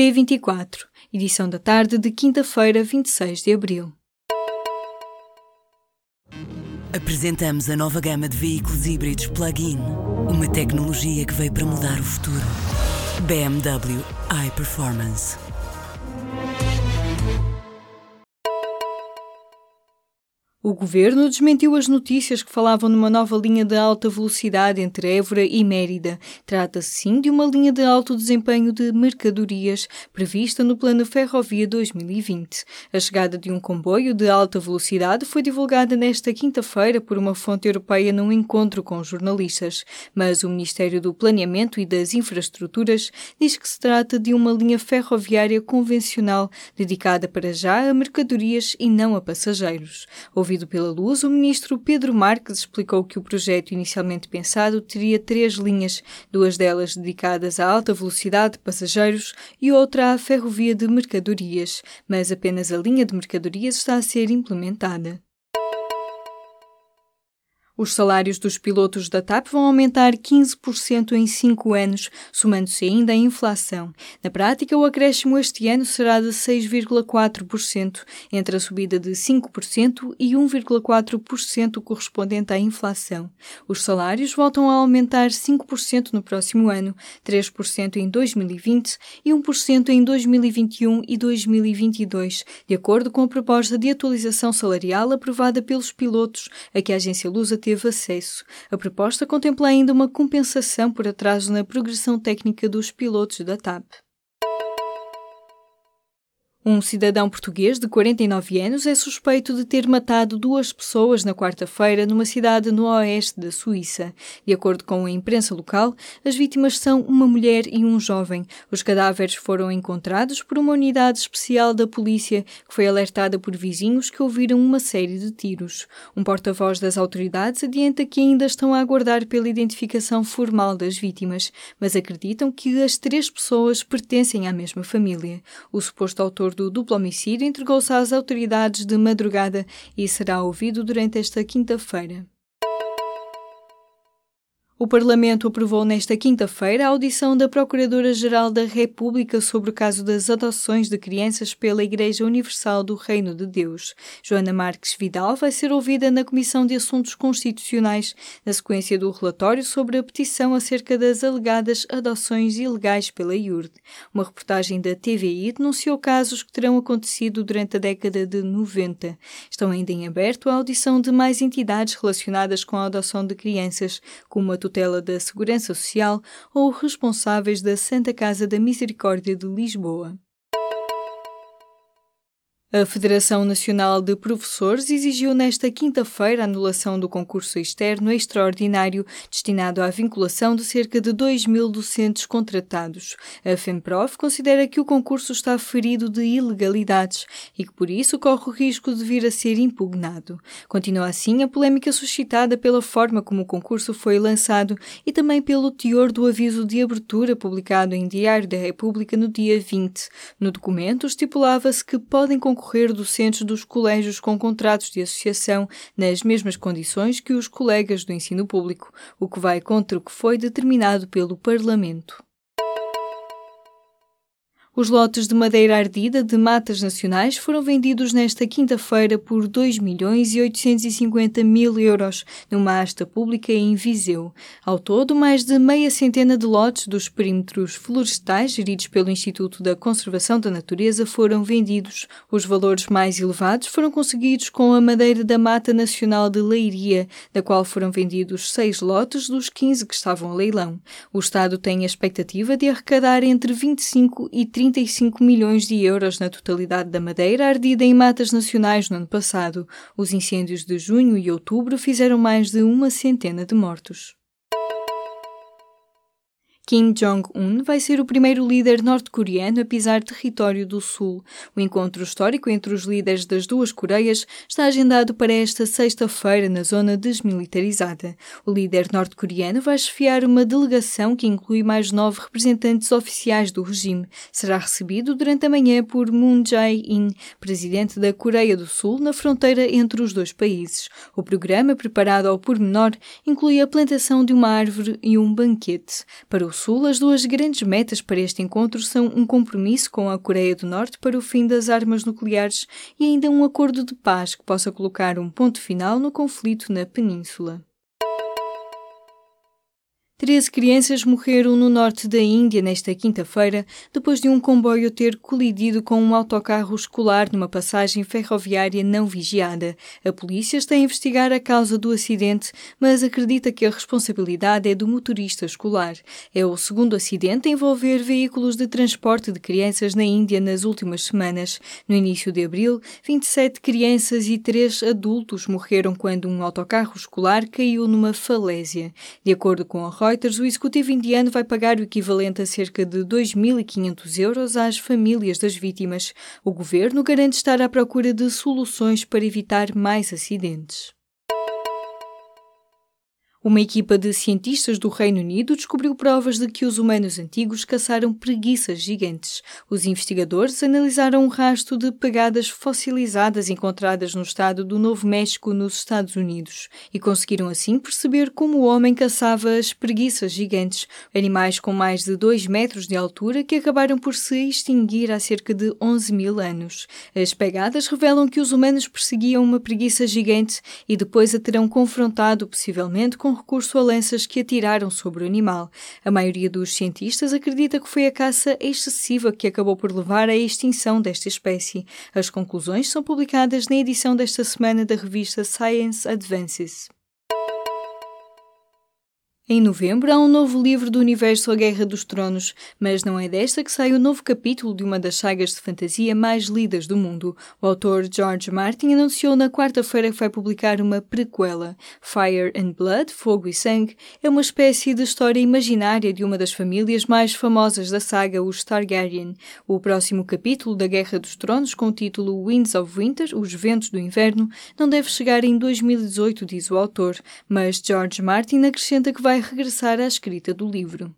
P24, edição da tarde de quinta-feira, 26 de abril. Apresentamos a nova gama de veículos híbridos plug-in. Uma tecnologia que veio para mudar o futuro. BMW iPerformance. O governo desmentiu as notícias que falavam numa nova linha de alta velocidade entre Évora e Mérida. Trata-se sim de uma linha de alto desempenho de mercadorias prevista no Plano Ferrovia 2020. A chegada de um comboio de alta velocidade foi divulgada nesta quinta-feira por uma fonte europeia num encontro com jornalistas, mas o Ministério do Planeamento e das Infraestruturas diz que se trata de uma linha ferroviária convencional dedicada para já a mercadorias e não a passageiros. Houve Ouvido pela Luz, o ministro Pedro Marques explicou que o projeto inicialmente pensado teria três linhas, duas delas dedicadas à alta velocidade de passageiros e outra à ferrovia de mercadorias, mas apenas a linha de mercadorias está a ser implementada. Os salários dos pilotos da TAP vão aumentar 15% em 5 anos, somando-se ainda a inflação. Na prática, o acréscimo este ano será de 6,4%, entre a subida de 5% e 1,4% correspondente à inflação. Os salários voltam a aumentar 5% no próximo ano, 3% em 2020 e 1% em 2021 e 2022, de acordo com a proposta de atualização salarial aprovada pelos pilotos, a que a agência Lusa teve teve acesso. A proposta contempla ainda uma compensação por atraso na progressão técnica dos pilotos da TAP. Um cidadão português de 49 anos é suspeito de ter matado duas pessoas na quarta-feira numa cidade no oeste da Suíça. De acordo com a imprensa local, as vítimas são uma mulher e um jovem. Os cadáveres foram encontrados por uma unidade especial da polícia que foi alertada por vizinhos que ouviram uma série de tiros. Um porta-voz das autoridades adianta que ainda estão a aguardar pela identificação formal das vítimas, mas acreditam que as três pessoas pertencem à mesma família. O suposto autor autor do duplo homicídio entregou-se às autoridades de madrugada e será ouvido durante esta quinta-feira. O Parlamento aprovou nesta quinta-feira a audição da Procuradora-Geral da República sobre o caso das adoções de crianças pela Igreja Universal do Reino de Deus. Joana Marques Vidal vai ser ouvida na Comissão de Assuntos Constitucionais, na sequência do relatório sobre a petição acerca das alegadas adoções ilegais pela IURD. Uma reportagem da TVI denunciou casos que terão acontecido durante a década de 90. Estão ainda em aberto a audição de mais entidades relacionadas com a adoção de crianças, como a tutela da Segurança Social ou responsáveis da Santa Casa da Misericórdia de Lisboa. A Federação Nacional de Professores exigiu nesta quinta-feira a anulação do concurso externo extraordinário destinado à vinculação de cerca de 2 mil docentes contratados. A FEMPROF considera que o concurso está ferido de ilegalidades e que, por isso, corre o risco de vir a ser impugnado. Continua assim a polémica suscitada pela forma como o concurso foi lançado e também pelo teor do aviso de abertura publicado em Diário da República no dia 20. No documento estipulava-se que podem concorrer concorrer docentes dos colégios com contratos de associação nas mesmas condições que os colegas do ensino público, o que vai contra o que foi determinado pelo Parlamento. Os lotes de madeira ardida de matas nacionais foram vendidos nesta quinta-feira por 2 milhões e 850 mil euros numa asta pública em Viseu. Ao todo, mais de meia centena de lotes dos perímetros florestais geridos pelo Instituto da Conservação da Natureza foram vendidos. Os valores mais elevados foram conseguidos com a madeira da Mata Nacional de Leiria, da qual foram vendidos seis lotes dos 15 que estavam a leilão. O Estado tem a expectativa de arrecadar entre 25 e 30 35 milhões de euros na totalidade da madeira ardida em matas nacionais no ano passado. Os incêndios de junho e outubro fizeram mais de uma centena de mortos. Kim Jong-un vai ser o primeiro líder norte-coreano a pisar território do Sul. O encontro histórico entre os líderes das duas Coreias está agendado para esta sexta-feira na zona desmilitarizada. O líder norte-coreano vai chefiar uma delegação que inclui mais nove representantes oficiais do regime. Será recebido durante a manhã por Moon Jae-in, presidente da Coreia do Sul, na fronteira entre os dois países. O programa, preparado ao pormenor, inclui a plantação de uma árvore e um banquete. Para o Sul, as duas grandes metas para este encontro são um compromisso com a Coreia do Norte para o fim das armas nucleares e ainda um acordo de paz que possa colocar um ponto final no conflito na península. Treze crianças morreram no norte da Índia nesta quinta-feira, depois de um comboio ter colidido com um autocarro escolar numa passagem ferroviária não vigiada. A polícia está a investigar a causa do acidente, mas acredita que a responsabilidade é do motorista escolar. É o segundo acidente a envolver veículos de transporte de crianças na Índia nas últimas semanas. No início de abril, 27 crianças e 3 adultos morreram quando um autocarro escolar caiu numa falésia. De acordo com a Reuters, o executivo indiano vai pagar o equivalente a cerca de 2.500 euros às famílias das vítimas. O governo garante estar à procura de soluções para evitar mais acidentes. Uma equipa de cientistas do Reino Unido descobriu provas de que os humanos antigos caçaram preguiças gigantes. Os investigadores analisaram um rastro de pegadas fossilizadas encontradas no estado do Novo México, nos Estados Unidos, e conseguiram assim perceber como o homem caçava as preguiças gigantes, animais com mais de 2 metros de altura que acabaram por se extinguir há cerca de 11 mil anos. As pegadas revelam que os humanos perseguiam uma preguiça gigante e depois a terão confrontado, possivelmente, com com recurso a lanças que atiraram sobre o animal. A maioria dos cientistas acredita que foi a caça excessiva que acabou por levar à extinção desta espécie. As conclusões são publicadas na edição desta semana da revista Science Advances. Em novembro há um novo livro do universo A Guerra dos Tronos, mas não é desta que sai o novo capítulo de uma das sagas de fantasia mais lidas do mundo. O autor George Martin anunciou na quarta-feira que vai publicar uma prequela. Fire and Blood, Fogo e Sangue, é uma espécie de história imaginária de uma das famílias mais famosas da saga, os Targaryen. O próximo capítulo da Guerra dos Tronos, com o título Winds of Winter, Os Ventos do Inverno, não deve chegar em 2018, diz o autor, mas George Martin acrescenta que regressar à escrita do livro.